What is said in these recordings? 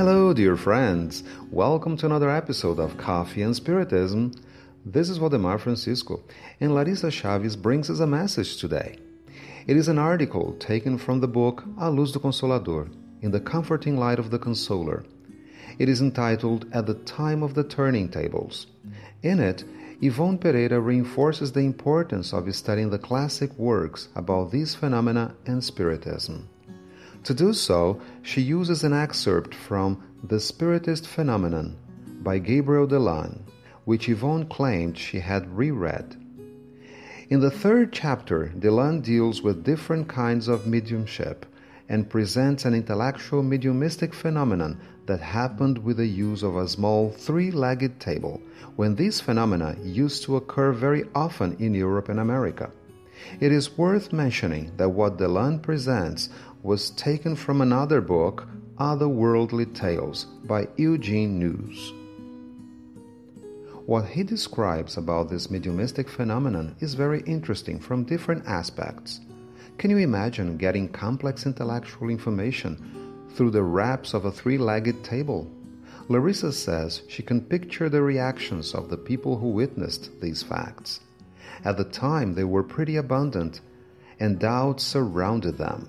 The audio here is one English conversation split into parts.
Hello, dear friends. Welcome to another episode of Coffee and Spiritism. This is Valdemar Francisco, and Larissa Chaves brings us a message today. It is an article taken from the book A Luz do Consolador, in the comforting light of the Consoler. It is entitled At the Time of the Turning Tables. In it, Yvonne Pereira reinforces the importance of studying the classic works about these phenomena and Spiritism. To do so, she uses an excerpt from The Spiritist Phenomenon by Gabriel Delanne, which Yvonne claimed she had reread. In the third chapter, Delanne deals with different kinds of mediumship and presents an intellectual mediumistic phenomenon that happened with the use of a small three legged table, when these phenomena used to occur very often in Europe and America. It is worth mentioning that what Delanne presents was taken from another book, Otherworldly Tales, by Eugene Nus. What he describes about this mediumistic phenomenon is very interesting from different aspects. Can you imagine getting complex intellectual information through the raps of a three legged table? Larissa says she can picture the reactions of the people who witnessed these facts. At the time, they were pretty abundant, and doubts surrounded them.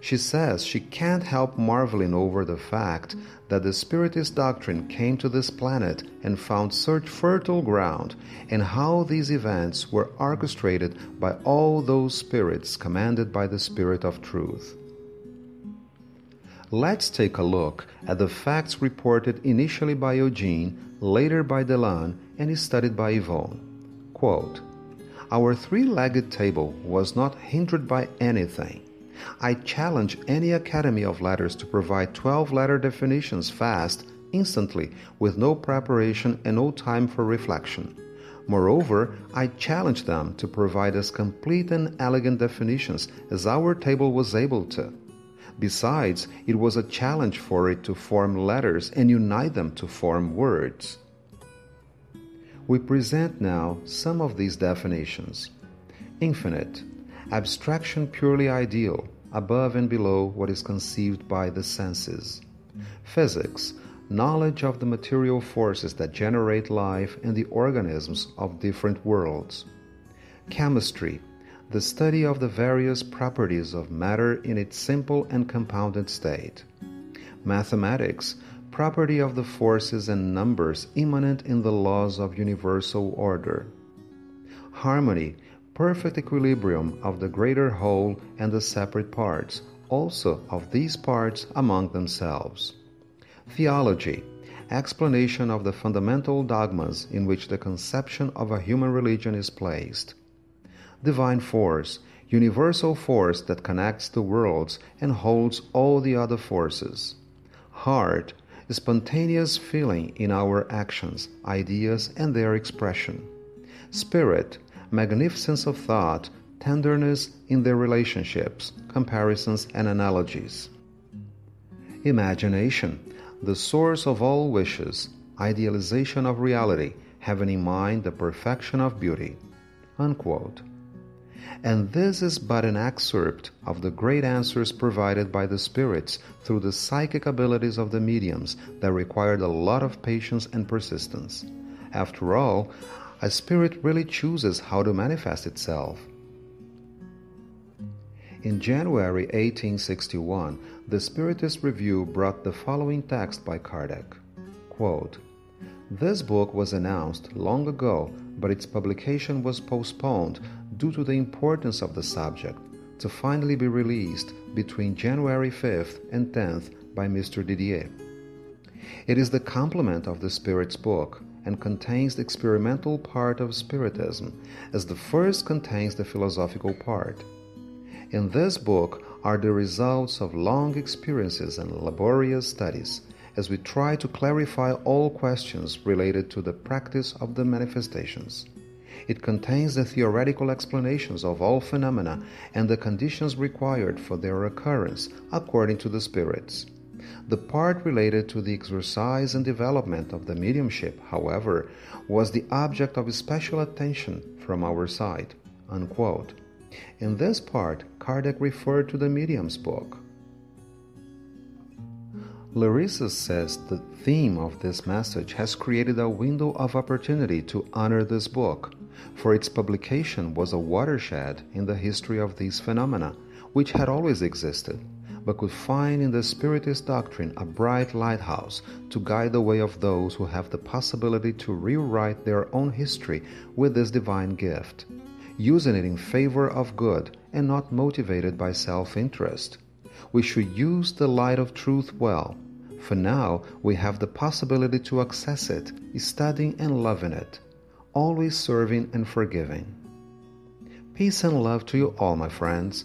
She says she can't help marveling over the fact that the Spiritist doctrine came to this planet and found such fertile ground, and how these events were orchestrated by all those spirits commanded by the Spirit of Truth. Let's take a look at the facts reported initially by Eugene, later by Delanne, and studied by Yvonne. Quote, Our three legged table was not hindered by anything I challenge any Academy of Letters to provide 12 letter definitions fast, instantly, with no preparation and no time for reflection. Moreover, I challenge them to provide as complete and elegant definitions as our table was able to. Besides, it was a challenge for it to form letters and unite them to form words. We present now some of these definitions infinite, abstraction purely ideal, above and below what is conceived by the senses. Physics, knowledge of the material forces that generate life and the organisms of different worlds. Chemistry, the study of the various properties of matter in its simple and compounded state. Mathematics, property of the forces and numbers immanent in the laws of universal order. Harmony, perfect equilibrium of the greater whole and the separate parts, also of these parts among themselves. Theology, explanation of the fundamental dogmas in which the conception of a human religion is placed. Divine force, universal force that connects the worlds and holds all the other forces. Heart, spontaneous feeling in our actions, ideas, and their expression. Spirit, magnificence of thought, tenderness in their relationships, comparisons, and analogies. Imagination, the source of all wishes, idealization of reality, having in mind the perfection of beauty. Unquote. And this is but an excerpt of the great answers provided by the spirits through the psychic abilities of the mediums that required a lot of patience and persistence. After all, a spirit really chooses how to manifest itself. In January 1861, the Spiritist Review brought the following text by Kardec Quote, This book was announced long ago, but its publication was postponed due to the importance of the subject to finally be released between January 5th and 10th by Mr. Didier. It is the complement of the Spirit's book, and contains the experimental part of Spiritism, as the first contains the philosophical part. In this book are the results of long experiences and laborious studies, as we try to clarify all questions related to the practice of the manifestations. It contains the theoretical explanations of all phenomena and the conditions required for their occurrence according to the spirits. The part related to the exercise and development of the mediumship, however, was the object of special attention from our side. Unquote. In this part, Kardec referred to the medium's book. Larissa says the theme of this message has created a window of opportunity to honor this book, for its publication was a watershed in the history of these phenomena, which had always existed, but could find in the Spiritist doctrine a bright lighthouse to guide the way of those who have the possibility to rewrite their own history with this divine gift, using it in favor of good and not motivated by self interest. We should use the light of truth well for now, we have the possibility to access it, studying and loving it, always serving and forgiving. Peace and love to you all, my friends,